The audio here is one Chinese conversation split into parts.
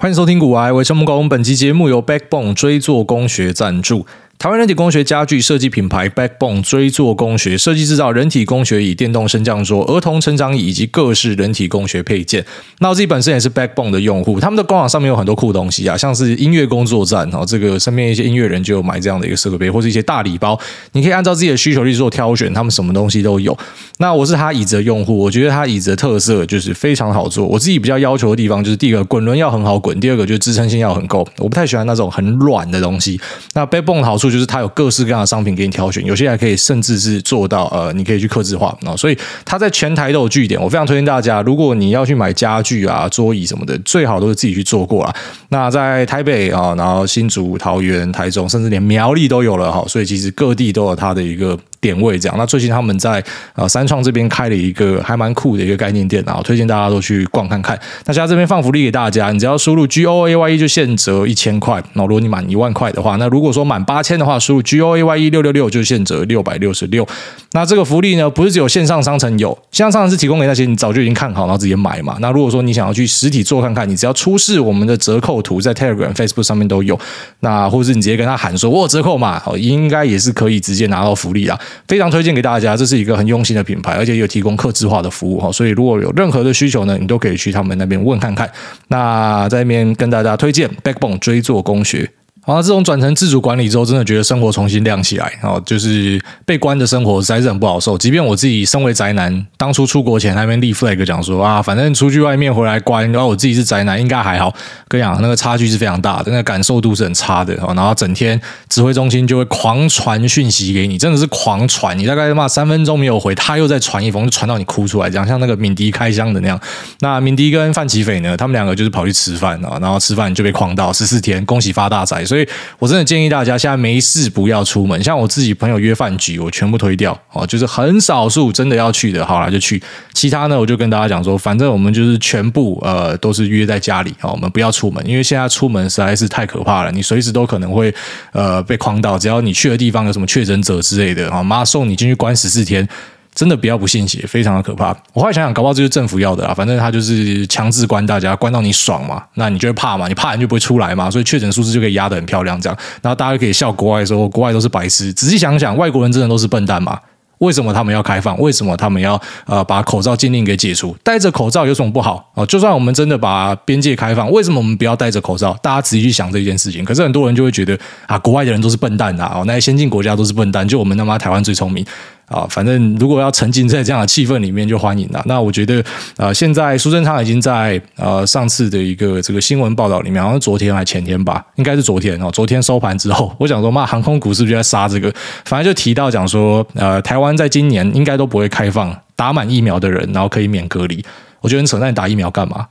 欢迎收听古癌，我是木工。本期节目由 Backbone 追作工学赞助。台湾人体工学家具设计品牌 Backbone 椎作工学设计制造人体工学椅、电动升降桌、儿童成长椅以及各式人体工学配件。那我自己本身也是 Backbone 的用户，他们的官网上面有很多酷东西啊，像是音乐工作站哦，这个身边一些音乐人就有买这样的一个设备，或是一些大礼包，你可以按照自己的需求去做挑选，他们什么东西都有。那我是他椅子的用户，我觉得他椅子的特色就是非常好坐。我自己比较要求的地方就是第一个滚轮要很好滚，第二个就是支撑性要很够。我不太喜欢那种很软的东西。那 Backbone 的好处就是它有各式各样的商品给你挑选，有些还可以甚至是做到呃，你可以去刻字化啊，所以它在全台都有据点。我非常推荐大家，如果你要去买家具啊、桌椅什么的，最好都是自己去做过啦。那在台北啊，然后新竹、桃园、台中，甚至连苗栗都有了哈，所以其实各地都有它的一个。点位这样，那最近他们在呃三创这边开了一个还蛮酷的一个概念店啊，推荐大家都去逛看看。那现在这边放福利给大家，你只要输入 G O A Y E 就现折一千块。那如果你满一万块的话，那如果说满八千的话，输入 G O A Y E 六六六就现折六百六十六。那这个福利呢，不是只有线上商城有，线上商城是提供给那些你早就已经看好然后直接买嘛。那如果说你想要去实体做看看，你只要出示我们的折扣图，在 Telegram、Facebook 上面都有。那或者是你直接跟他喊说我有折扣嘛，哦，应该也是可以直接拿到福利啊，非常推荐给大家。这是一个很用心的品牌，而且有提供客制化的服务哈，所以如果有任何的需求呢，你都可以去他们那边问看看。那在那边跟大家推荐 Backbone 追做工学。然后，这种转成自主管理之后，真的觉得生活重新亮起来。哦，就是被关的生活实在是很不好受。即便我自己身为宅男，当初出国前那边立 flag 讲说啊，反正出去外面回来关，然后我自己是宅男，应该还好。跟你讲，那个差距是非常大的，那个感受度是很差的哦。然后整天指挥中心就会狂传讯息给你，真的是狂传。你大概骂三分钟没有回，他又再传一封，就传到你哭出来，这样像那个敏迪开箱的那样。那敏迪跟范琪斐呢，他们两个就是跑去吃饭啊，然后吃饭就被狂到十四天，恭喜发大财。所以。所以我真的建议大家现在没事不要出门。像我自己朋友约饭局，我全部推掉哦，就是很少数真的要去的，好啦就去。其他呢，我就跟大家讲说，反正我们就是全部呃都是约在家里啊，我们不要出门，因为现在出门实在是太可怕了，你随时都可能会呃被框到。只要你去的地方有什么确诊者之类的啊，妈送你进去关十四天。真的不要不信邪，非常的可怕。我后来想想，搞不好这就是政府要的啊，反正他就是强制关大家，关到你爽嘛，那你就会怕嘛，你怕人就不会出来嘛，所以确诊数字就可以压得很漂亮，这样，然后大家就可以笑国外说国外都是白痴。仔细想想，外国人真的都是笨蛋吗？为什么他们要开放？为什么他们要呃把口罩禁令给解除？戴着口罩有什么不好啊？就算我们真的把边界开放，为什么我们不要戴着口罩？大家仔细去想这件事情。可是很多人就会觉得啊，国外的人都是笨蛋啊，哦，那些先进国家都是笨蛋，就我们他妈台湾最聪明。啊，反正如果要沉浸在这样的气氛里面，就欢迎了。那我觉得，呃，现在苏贞昌已经在呃上次的一个这个新闻报道里面，好像昨天还前天吧，应该是昨天哦。昨天收盘之后，我想说，妈，航空股是不是就在杀这个？反正就提到讲说，呃，台湾在今年应该都不会开放打满疫苗的人，然后可以免隔离。我觉得很扯，那你打疫苗干嘛？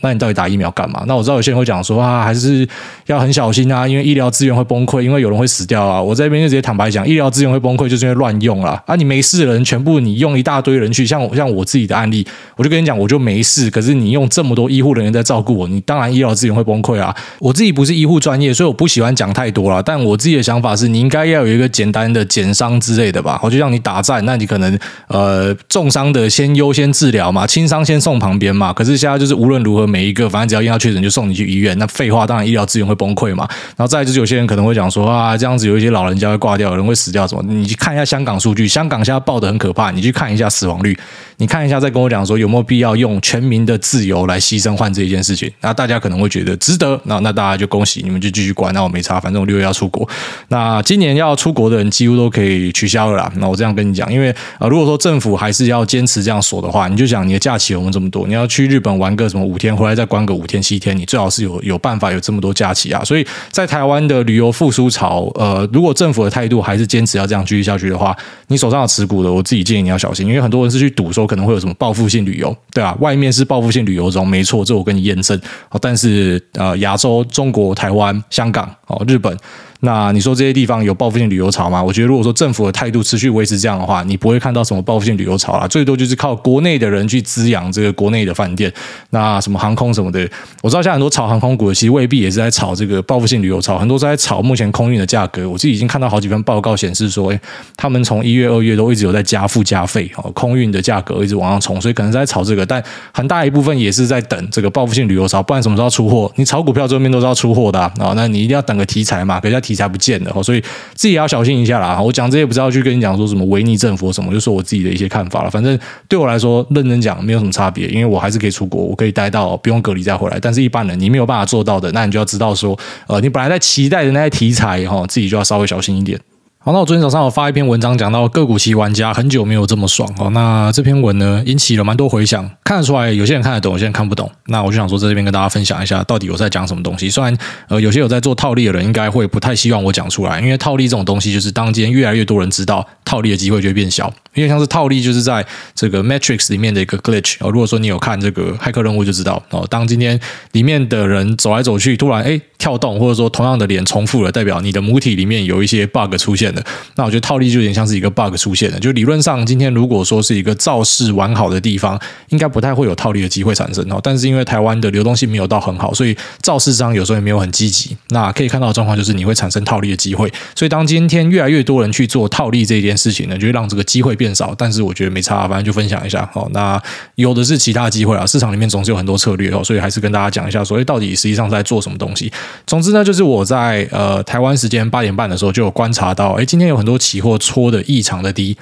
那你到底打疫苗干嘛？那我知道有些人会讲说啊，还是要很小心啊，因为医疗资源会崩溃，因为有人会死掉啊。我这边就直接坦白讲，医疗资源会崩溃，就是因为乱用啦。啊。你没事的人，全部你用一大堆人去，像像我自己的案例，我就跟你讲，我就没事。可是你用这么多医护人员在照顾我，你当然医疗资源会崩溃啊。我自己不是医护专业，所以我不喜欢讲太多啦。但我自己的想法是，你应该要有一个简单的减伤之类的吧。我就像你打仗，那你可能呃重伤的先优先治疗嘛，轻伤先送旁边嘛。可是现在就是无论如何，每一个反正只要。验到确诊就送你去医院，那废话，当然医疗资源会崩溃嘛。然后再就是有些人可能会讲说啊，这样子有一些老人家会挂掉，有人会死掉什么？你去看一下香港数据，香港现在报的很可怕，你去看一下死亡率，你看一下再跟我讲说有没有必要用全民的自由来牺牲换这一件事情？那大家可能会觉得值得，那那大家就恭喜你们就继续关，那我没差，反正我六月要出国。那今年要出国的人几乎都可以取消了啦。那我这样跟你讲，因为啊，如果说政府还是要坚持这样锁的话，你就想你的假期有没有这么多？你要去日本玩个什么五天，回来再关个五天七天，你最好是有 有办法有这么多假期啊。所以在台湾的旅游复苏潮，呃，如果政府的态度还是坚持要这样继续下去的话，你手上有持股的，我自己建议你要小心，因为很多人是去赌说可能会有什么报复性旅游，对啊，外面是报复性旅游中，没错，这我跟你验证。但是呃，亚洲、中国、台湾、香港、哦，日本。那你说这些地方有报复性旅游潮吗？我觉得如果说政府的态度持续维持这样的话，你不会看到什么报复性旅游潮啦，最多就是靠国内的人去滋养这个国内的饭店。那什么航空什么的，我知道现在很多炒航空股的，其实未必也是在炒这个报复性旅游潮，很多是在炒目前空运的价格。我自己已经看到好几份报告显示说，诶，他们从一月、二月都一直有在加附加费，哦，空运的价格一直往上冲，所以可能在炒这个，但很大一部分也是在等这个报复性旅游潮，不然什么时候出货？你炒股票这边都是要出货的啊，那你一定要等个题材嘛，可是题材不见了，所以自己要小心一下啦。我讲这些不是要去跟你讲说什么维尼政府什么，就说我自己的一些看法了。反正对我来说，认真讲没有什么差别，因为我还是可以出国，我可以待到不用隔离再回来。但是一般人你没有办法做到的，那你就要知道说，呃，你本来在期待的那些题材哈，自己就要稍微小心一点。好，那我昨天早上有发一篇文章，讲到个股期玩家很久没有这么爽哦。那这篇文呢，引起了蛮多回响，看得出来有些人看得懂，有些人看不懂。那我就想说，在这边跟大家分享一下，到底我在讲什么东西。虽然呃，有些有在做套利的人应该会不太希望我讲出来，因为套利这种东西，就是当今越来越多人知道，套利的机会就会变小。因为像是套利，就是在这个 Matrix 里面的一个 glitch 哦。如果说你有看这个骇客任务，就知道哦，当今天里面的人走来走去，突然哎跳动，或者说同样的脸重复了，代表你的母体里面有一些 bug 出现了。那我觉得套。利就有点像是一个 bug 出现了，就理论上今天如果说是一个造势完好的地方，应该不太会有套利的机会产生哦。但是因为台湾的流动性没有到很好，所以造势商有时候也没有很积极。那可以看到的状况就是你会产生套利的机会。所以当今天越来越多人去做套利这件事情呢，就会让这个机会变变少。但是我觉得没差，反正就分享一下好。那有的是其他机会啊，市场里面总是有很多策略哦，所以还是跟大家讲一下，所以到底实际上在做什么东西。总之呢，就是我在呃台湾时间八点半的时候就有观察到，哎，今天有很多期货戳的异常的低，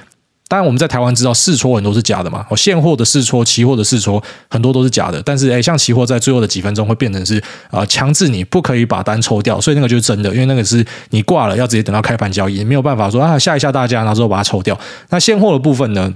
当然我们在台湾知道试戳很多是假的嘛，哦，现货的试戳、期货的试戳很多都是假的，但是诶，像期货在最后的几分钟会变成是啊、强制你不可以把单抽掉，所以那个就是真的，因为那个是你挂了要直接等到开盘交易，没有办法说啊吓一吓大家，然后之后把它抽掉。那现货的部分呢？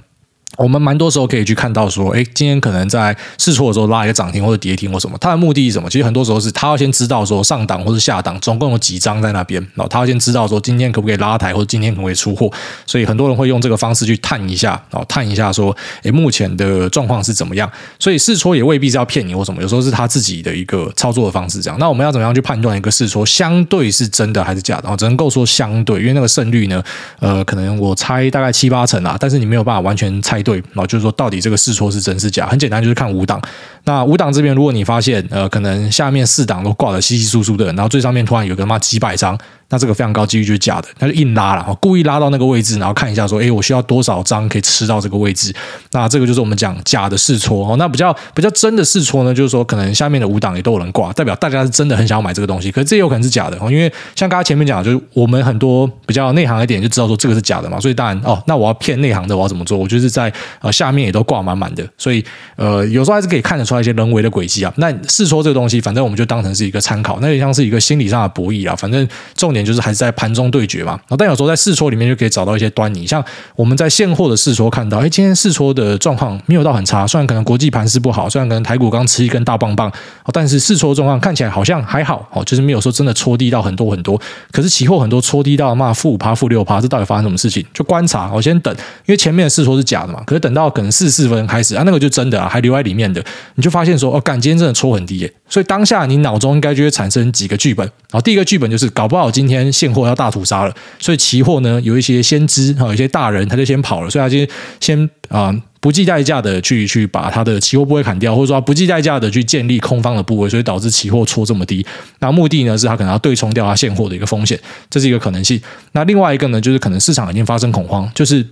我们蛮多时候可以去看到说，哎，今天可能在试错的时候拉一个涨停或者跌停或什么，它的目的是什么？其实很多时候是他要先知道说上档或者下档总共有几张在那边，然后他要先知道说今天可不可以拉抬或者今天可不可以出货，所以很多人会用这个方式去探一下，然后探一下说，哎，目前的状况是怎么样？所以试错也未必是要骗你或什么，有时候是他自己的一个操作的方式这样。那我们要怎么样去判断一个试错相对是真的还是假的？哦，只能够说相对，因为那个胜率呢，呃，可能我猜大概七八成啊，但是你没有办法完全猜对，然后就是说到。底这个试错是真是假？很简单，就是看五档。那五档这边，如果你发现呃，可能下面四档都挂的稀稀疏疏的，然后最上面突然有个妈几百张。那这个非常高几率就是假的，他就硬拉了，故意拉到那个位置，然后看一下说，哎，我需要多少张可以吃到这个位置？那这个就是我们讲假的试错哦。那比较比较真的试错呢，就是说可能下面的五档也都有人挂，代表大家是真的很想要买这个东西。可是这有可能是假的哦，因为像刚才前面讲，就是我们很多比较内行一点就知道说这个是假的嘛。所以当然哦，那我要骗内行的，我要怎么做？我就是在呃下面也都挂满满的，所以呃有时候还是可以看得出一些人为的轨迹啊。那试错这个东西，反正我们就当成是一个参考，那也像是一个心理上的博弈啊。反正重点就是还是在盘。中对决嘛，但有时候在试错里面就可以找到一些端倪，像我们在现货的试错看到，哎，今天试错的状况没有到很差，虽然可能国际盘势不好，虽然可能台股刚吃一根大棒棒，但是试错状况看起来好像还好，哦，就是没有说真的戳低到很多很多，可是期货很多戳低到嘛负五趴、负六趴，这到底发生什么事情？就观察，我先等，因为前面的试错是假的嘛，可是等到可能四四分开始啊，那个就真的啊，还留在里面的，你就发现说，哦，干，今天真的戳很低耶，所以当下你脑中应该就会产生几个剧本，然后第一个剧本就是搞不好今天现货要大屠杀了。所以期货呢，有一些先知哈，有一些大人他就先跑了，所以他就先啊、不计代价的去去把他的期货部位砍掉，或者说不计代价的去建立空方的部位，所以导致期货戳这么低。那目的呢是他可能要对冲掉他现货的一个风险，这是一个可能性。那另外一个呢，就是可能市场已经发生恐慌，就是。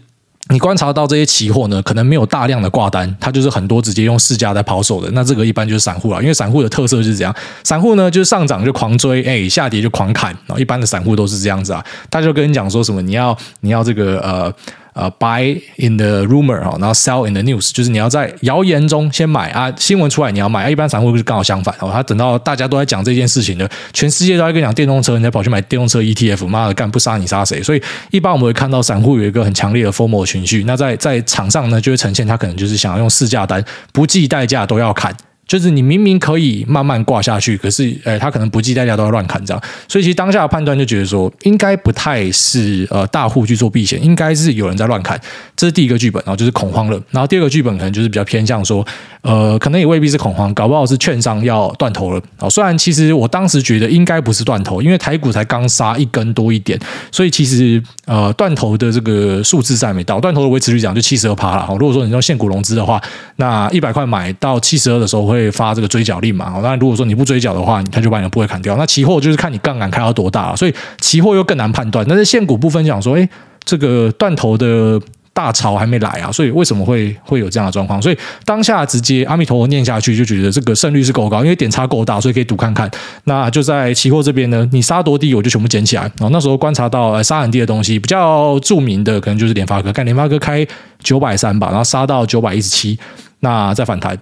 你观察到这些期货呢，可能没有大量的挂单，它就是很多直接用市价在抛售的。那这个一般就是散户了，因为散户的特色就是这样，散户呢就是上涨就狂追，哎，下跌就狂砍。然后一般的散户都是这样子啊，他就跟你讲说什么，你要你要这个呃。呃、，buy in the rumor 哈，然后 sell in the news，就是你要在谣言中先买啊，新闻出来你要买。啊、一般散户不是刚好相反哦，他等到大家都在讲这件事情的，全世界都在跟你讲电动车，你才跑去买电动车 ETF，妈的干不杀你杀谁？所以一般我们会看到散户有一个很强烈的 FOMO 情绪，那在在场上呢就会呈现他可能就是想要用市价单，不计代价都要砍。就是你明明可以慢慢挂下去，可是，诶，他可能不计代价都要乱砍这样，所以其实当下的判断就觉得说，应该不太是呃大户去做避险，应该是有人在乱砍，这是第一个剧本，然后就是恐慌了。然后第二个剧本可能就是比较偏向说，呃，可能也未必是恐慌，搞不好是券商要断头了。哦，虽然其实我当时觉得应该不是断头，因为台股才刚杀一根多一点，所以其实呃断头的这个数字在没到，断头的维持率讲就七十二趴了。如果说你用现股融资的话，那一百块买到七十二的时候会发这个追缴令嘛？当然如果说你不追缴的话，他就把你的部位砍掉。那期货就是看你杠杆开到多大，所以期货又更难判断。但是现股部分讲说，哎，这个断头的。大潮还没来啊，所以为什么会会有这样的状况？所以当下直接阿弥陀佛念下去，就觉得这个胜率是够高，因为点差够大，所以可以赌看看。那就在期货这边呢，你杀多低，我就全部捡起来。然后那时候观察到杀很低的东西，比较著名的可能就是联发科，看联发科开九百三吧，然后杀到九百一十七，那再反弹。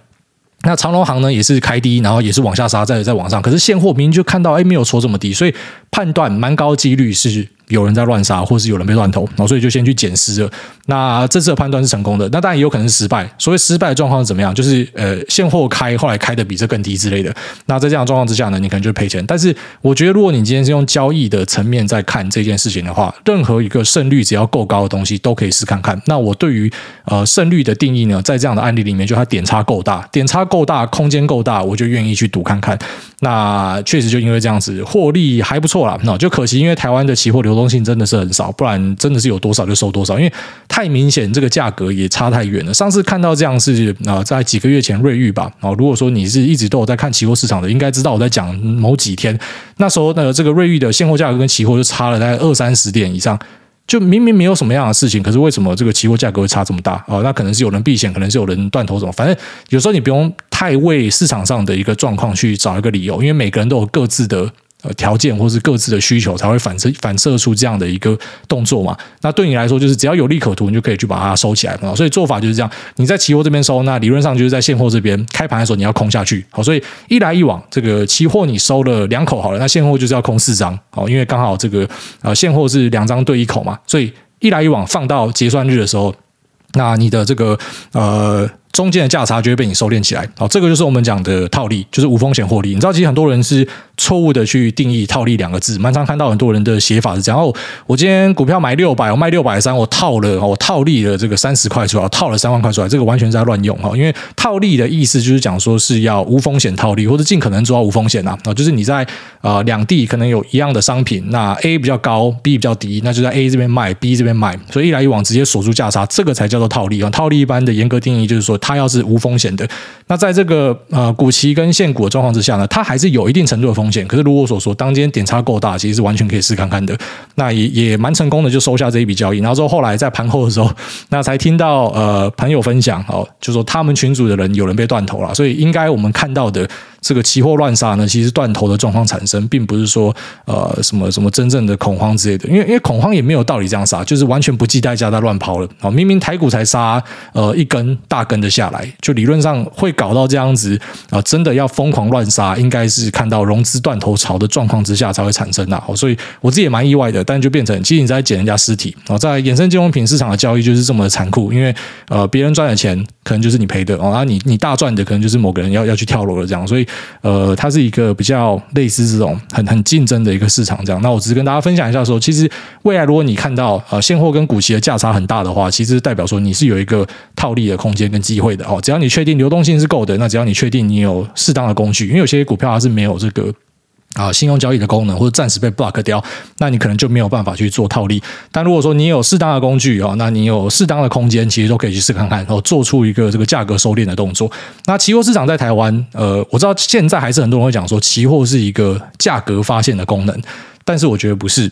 那长隆行呢也是开低，然后也是往下杀，再再往上。可是现货明明就看到哎没有戳这么低，所以判断蛮高几率是。有人在乱杀，或是有人被乱投，然后所以就先去捡尸了。那这次的判断是成功的，那当然也有可能是失败。所谓失败的状况是怎么样？就是呃，现货开后来开的比这更低之类的。那在这样的状况之下呢，你可能就赔钱。但是我觉得，如果你今天是用交易的层面在看这件事情的话，任何一个胜率只要够高的东西都可以试看看。那我对于呃胜率的定义呢，在这样的案例里面，就它点差够大，点差够大，空间够大，我就愿意去赌看看。那确实就因为这样子获利还不错啦。那就可惜，因为台湾的期货流动性真的是很少，不然真的是有多少就收多少。因为太明显，这个价格也差太远了。上次看到这样是啊，在几个月前瑞玉吧。啊，如果说你是一直都有在看期货市场的，应该知道我在讲某几天。那时候呢，这个瑞玉的现货价格跟期货就差了大概二三十点以上。就明明没有什么样的事情，可是为什么这个期货价格会差这么大？哦，那可能是有人避险，可能是有人断头什么。反正有时候你不用太为市场上的一个状况去找一个理由，因为每个人都有各自的。呃，条件或是各自的需求才会反射反射出这样的一个动作嘛？那对你来说，就是只要有利可图，你就可以去把它收起来嘛。所以做法就是这样：你在期货这边收，那理论上就是在现货这边开盘的时候你要空下去。好，所以一来一往，这个期货你收了两口好了，那现货就是要空四张。好，因为刚好这个呃现货是两张对一口嘛，所以一来一往放到结算日的时候，那你的这个呃。中间的价差就会被你收敛起来，好，这个就是我们讲的套利，就是无风险获利。你知道，其实很多人是错误的去定义套利两个字，蛮常看到很多人的写法是这样：哦，我今天股票买六百，我卖六百三，我套了，我套利了这个三十块出来，我套了三万块出来，这个完全是在乱用哈。因为套利的意思就是讲说是要无风险套利，或者尽可能做到无风险呐。啊，就是你在呃两地可能有一样的商品，那 A 比较高，B 比较低，那就在 A 这边卖，B 这边卖，所以一来一往直接锁住价差，这个才叫做套利啊。套利一般的严格定义就是说，它要是无风险。的，那在这个呃股期跟限股的状况之下呢，它还是有一定程度的风险。可是如我所说，当今天点差够大，其实是完全可以试看看的。那也也蛮成功的，就收下这一笔交易。然后之后后来在盘后的时候，那才听到呃 朋友分享哦，就说他们群组的人有人被断头了，所以应该我们看到的。这个期货乱杀呢，其实断头的状况产生，并不是说呃什么什么真正的恐慌之类的，因为因为恐慌也没有道理这样杀，就是完全不计代价在乱抛了啊！明明台股才杀呃一根大根的下来，就理论上会搞到这样子啊，真的要疯狂乱杀，应该是看到融资断头潮的状况之下才会产生的。所以我自己也蛮意外的，但就变成其实你在捡人家尸体啊，在衍生金融品市场的交易就是这么的残酷，因为呃别人赚的钱可能就是你赔的哦，啊你你大赚的可能就是某个人要要去跳楼了这样，所以。呃，它是一个比较类似这种很很竞争的一个市场，这样。那我只是跟大家分享一下说，其实未来如果你看到呃现货跟股息的价差很大的话，其实代表说你是有一个套利的空间跟机会的哦。只要你确定流动性是够的，那只要你确定你有适当的工具，因为有些股票它是没有这个。啊，信用交易的功能或者暂时被 block 掉，那你可能就没有办法去做套利。但如果说你有适当的工具啊，那你有适当的空间，其实都可以去试看看，然后做出一个这个价格收敛的动作。那期货市场在台湾，呃，我知道现在还是很多人会讲说，期货是一个价格发现的功能，但是我觉得不是。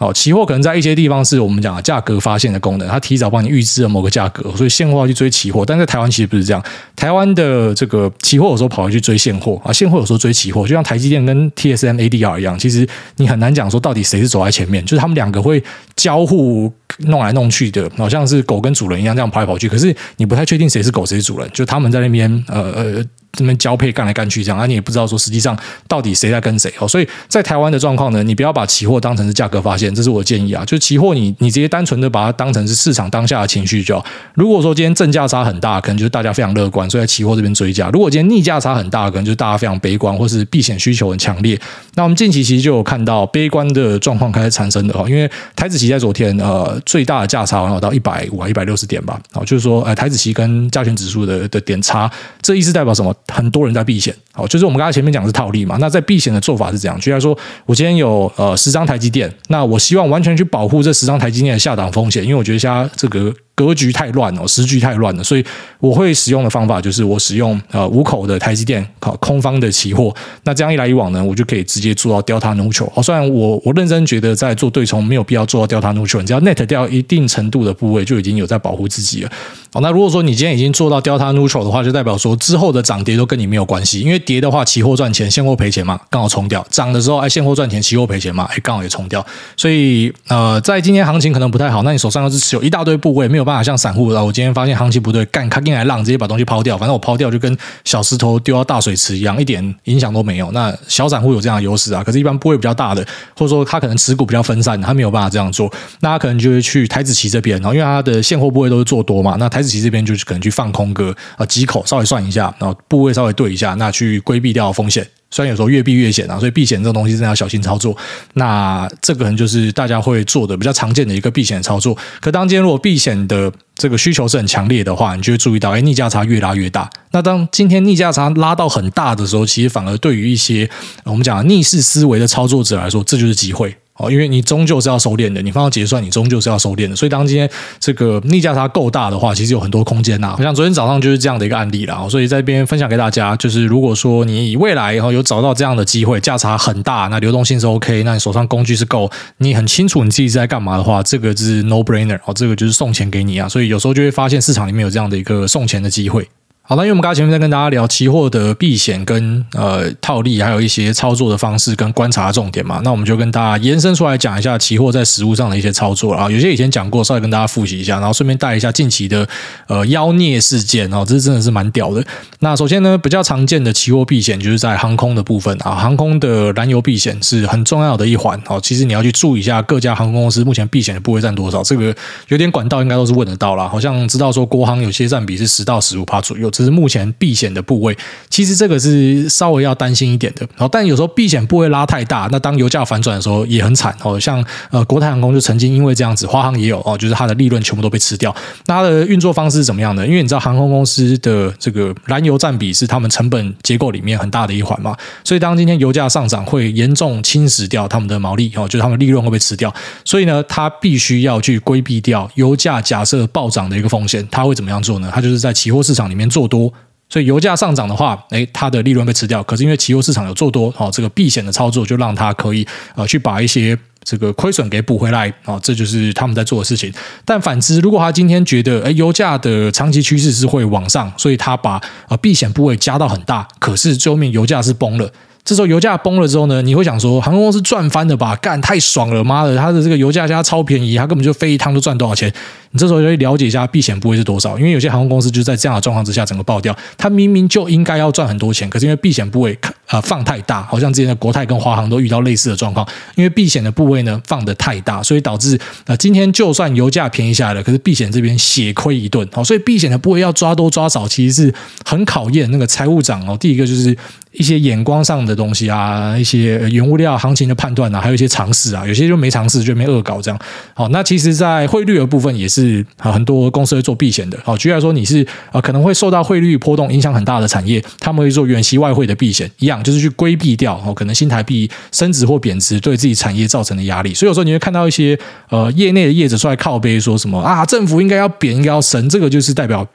哦，期货可能在一些地方是我们讲的价格发现的功能，它提早帮你预知了某个价格，所以现货要去追期货。但在台湾其实不是这样，台湾的这个期货有时候跑去追现货啊，现货有时候追期货，就像台积电跟 TSM ADR 一样，其实你很难讲说到底谁是走在前面，就是他们两个会交互弄来弄去的，好像是狗跟主人一样这样跑来跑去，可是你不太确定谁是狗谁是主人，就他们在那边呃呃这边交配干来干去这样，啊，你也不知道说实际上到底谁在跟谁哦。所以在台湾的状况呢，你不要把期货当成是价格发现，这是我的建议啊。就是期货你你直接单纯的把它当成是市场当下的情绪就好。如果说今天正价差很大，可能就是大家非常乐观，所以在期货这边追价；如果今天逆价差很大，可能就是大家非常悲观，或是避险需求很强烈。那我们近期其实就有看到悲观的状况开始产生的哦，因为台子期在昨天呃最大的价差然后到一百五啊一百六十点吧，好，就是说呃台子期跟加权指数的的点差，这意思代表什么？很多人在避险，好，就是我们刚才前面讲的是套利嘛。那在避险的做法是怎样？举例来说，我今天有呃十张台积电，那我希望完全去保护这十张台积电的下档风险，因为我觉得现在这个。格局太乱了，时局太乱了，所以我会使用的方法就是我使用呃五口的台积电靠空方的期货，那这样一来一往呢，我就可以直接做到 delta neutral。哦，虽然我我认真觉得在做对冲没有必要做到 delta neutral，只要 net 掉一定程度的部位就已经有在保护自己了。哦，那如果说你今天已经做到 delta neutral 的话，就代表说之后的涨跌都跟你没有关系，因为跌的话期货赚钱，现货赔钱嘛，刚好冲掉；涨的时候哎现货赚钱，期货赔钱嘛，哎刚好也冲掉。所以呃，在今天行情可能不太好，那你手上要是持有一大堆部位，没有办法像散户我今天发现行情不对，干卡进来浪，直接把东西抛掉。反正我抛掉就跟小石头丢到大水池一样，一点影响都没有。那小散户有这样的优势啊，可是，一般部位比较大的，或者说他可能持股比较分散，他没有办法这样做。那他可能就会去台子期这边，然后因为他的现货部位都是做多嘛，那台子期这边就是可能去放空个呃几口，稍微算一下，然后部位稍微对一下，那去规避掉风险。虽然有时候越避越险啊，所以避险这种东西真的要小心操作。那这个可能就是大家会做的比较常见的一个避险操作。可当今天如果避险的这个需求是很强烈的话，你就会注意到，哎，逆价差越拉越大。那当今天逆价差拉到很大的时候，其实反而对于一些我们讲的逆势思维的操作者来说，这就是机会。哦，因为你终究是要收敛的，你放到结算，你终究是要收敛的。所以，当今天这个逆价差够大的话，其实有很多空间呐、啊。像昨天早上就是这样的一个案例啦。所以在这边分享给大家，就是如果说你未来以后有找到这样的机会，价差很大，那流动性是 OK，那你手上工具是够，你很清楚你自己在干嘛的话，这个是 no brainer 哦，这个就是送钱给你啊。所以有时候就会发现市场里面有这样的一个送钱的机会。好，那因为我们刚才前面在跟大家聊期货的避险跟呃套利，还有一些操作的方式跟观察重点嘛，那我们就跟大家延伸出来讲一下期货在实物上的一些操作啊。有些以前讲过，稍微跟大家复习一下，然后顺便带一下近期的呃妖孽事件哦，这是真的是蛮屌的。那首先呢，比较常见的期货避险就是在航空的部分啊，航空的燃油避险是很重要的一环哦。其实你要去注意一下各家航空公司目前避险的部位占多少，这个有点管道应该都是问得到啦。好像知道说国航有些占比是十到十五趴左右。只是目前避险的部位，其实这个是稍微要担心一点的。哦，但有时候避险部位拉太大，那当油价反转的时候也很惨哦。像呃国泰航空就曾经因为这样子，华航也有哦，就是它的利润全部都被吃掉。那它的运作方式是怎么样的？因为你知道航空公司的这个燃油占比是他们成本结构里面很大的一环嘛，所以当今天油价上涨，会严重侵蚀掉他们的毛利哦，就是他们利润会被吃掉。所以呢，它必须要去规避掉油价假设暴涨的一个风险。它会怎么样做呢？它就是在期货市场里面做做多。所以油价上涨的话，诶，它的利润被吃掉。可是因为期货市场有做多，好，这个避险的操作就让它可以啊去把一些这个亏损给补回来啊，这就是他们在做的事情。但反之，如果他今天觉得诶油价的长期趋势是会往上，所以他把呃避险部位加到很大，可是最后面油价是崩了。这时候油价崩了之后呢，你会想说航空公司赚翻了吧？干太爽了，妈的，它的这个油价现在超便宜，他根本就飞一趟都赚多少钱？你这时候就会了解一下避险部位是多少，因为有些航空公司就在这样的状况之下整个爆掉，它明明就应该要赚很多钱，可是因为避险部位呃放太大，好像之前的国泰跟华航都遇到类似的状况，因为避险的部位呢放得太大，所以导致呃今天就算油价便宜下来了，可是避险这边血亏一顿，好，所以避险的部位要抓多抓少，其实是很考验那个财务长哦。第一个就是一些眼光上的东西啊，一些原物料行情的判断啊，还有一些尝试啊，有些就没尝试就没恶搞这样。好，那其实在汇率的部分也是。很多公司会做避险的。好，举例来说，你是啊，可能会受到汇率波动影响很大的产业，他们会做远期外汇的避险，一样就是去规避掉哦，可能新台币升值或贬值对自己产业造成的压力。所以有时候你会看到一些呃业内的业者出来靠背说什么啊，政府应该要贬，应该要升，这个就是代表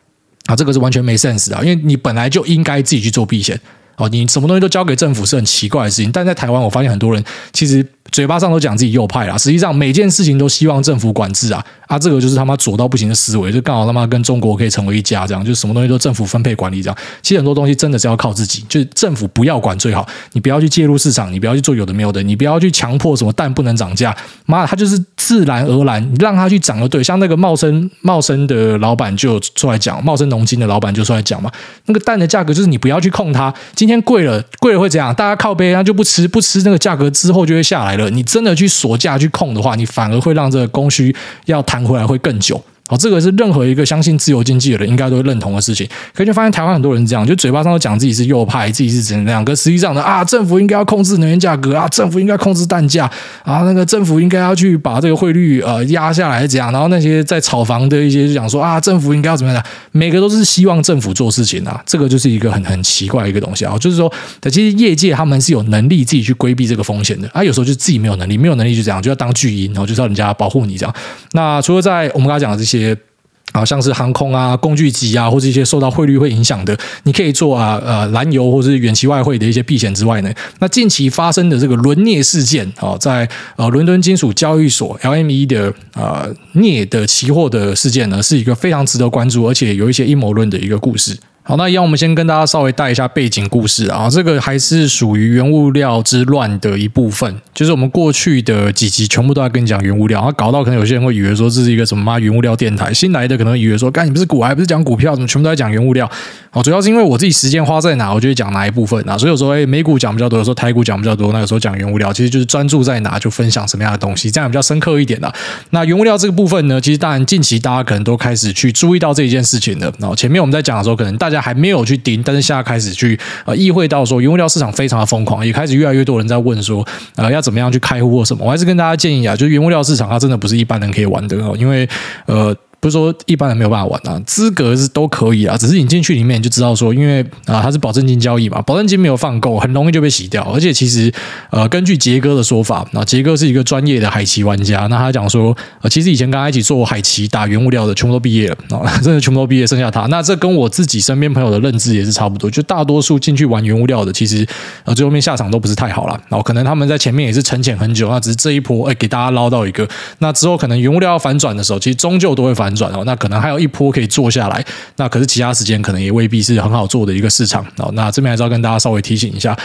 啊，这个是完全没 sense 的，因为你本来就应该自己去做避险。哦，你什么东西都交给政府是很奇怪的事情。但在台湾，我发现很多人其实。嘴巴上都讲自己右派啊，实际上每件事情都希望政府管制啊啊，这个就是他妈左到不行的思维，就刚好他妈跟中国可以成为一家这样，就什么东西都政府分配管理这样。其实很多东西真的是要靠自己，就是政府不要管最好，你不要去介入市场，你不要去做有的没有的，你不要去强迫什么蛋不能涨价，妈的，它就是自然而然，让它去涨了。对，像那个茂生茂生的老板就出来讲，茂生农金的老板就出来讲嘛，那个蛋的价格就是你不要去控它，今天贵了贵了会怎样？大家靠背，他就不吃不吃那个价格之后就会下来了。你真的去锁价去控的话，你反而会让这个供需要弹回来会更久。哦，这个是任何一个相信自由经济的人应该都会认同的事情。可就发现台湾很多人这样，就嘴巴上都讲自己是右派，自己是怎样，可实际上呢啊，政府应该要控制能源价格啊，政府应该控制蛋价啊，那个政府应该要去把这个汇率呃压下来这样。然后那些在炒房的一些就讲说啊，政府应该要怎么样？每个都是希望政府做事情啊，这个就是一个很很奇怪的一个东西啊。就是说，其实业界他们是有能力自己去规避这个风险的啊，有时候就自己没有能力，没有能力就这样，就要当巨婴，然后就是要人家保护你这样。那除了在我们刚才讲的这些。些好像是航空啊、工具机啊，或者一些受到汇率会影响的，你可以做啊呃燃油或是远期外汇的一些避险之外呢，那近期发生的这个伦镍事件啊，在呃伦敦金属交易所 LME 的呃镍的期货的事件呢，是一个非常值得关注，而且有一些阴谋论的一个故事。好，那一样，我们先跟大家稍微带一下背景故事啊。这个还是属于原物料之乱的一部分，就是我们过去的几集全部都在跟你讲原物料，然后搞到可能有些人会以为说这是一个什么嘛原物料电台，新来的可能以为说，干你不是股还不是讲股票，怎么全部都在讲原物料？哦，主要是因为我自己时间花在哪，我就会讲哪一部分啊。所以有时候诶美股讲比较多，有时候台股讲比较多，那有时候讲原物料，其实就是专注在哪就分享什么样的东西，这样比较深刻一点的。那原物料这个部分呢，其实当然近期大家可能都开始去注意到这一件事情的。然后前面我们在讲的时候，可能大家还没有去盯。但是现在开始去呃意会到说，原物料市场非常的疯狂，也开始越来越多人在问说，呃，要怎么样去开户或什么？我还是跟大家建议啊，就是原物料市场它真的不是一般人可以玩的哦，因为呃。不是说一般人没有办法玩啊，资格是都可以啊，只是你进去里面就知道说，因为啊它是保证金交易嘛，保证金没有放够，很容易就被洗掉。而且其实呃，根据杰哥的说法，那杰哥是一个专业的海奇玩家，那他讲说，呃，其实以前跟他一起做海奇打原物料的，全部都毕业了啊，真的全部都毕业，剩下他。那这跟我自己身边朋友的认知也是差不多，就大多数进去玩原物料的，其实呃最后面下场都不是太好了。然后可能他们在前面也是沉潜很久，那只是这一波哎给大家捞到一个，那之后可能原物料要反转的时候，其实终究都会反转哦，那可能还有。一波可以做下来，那可是其他时间可能也未必是很好做的一个市场哦。那这边还是要跟大家稍微提醒一下。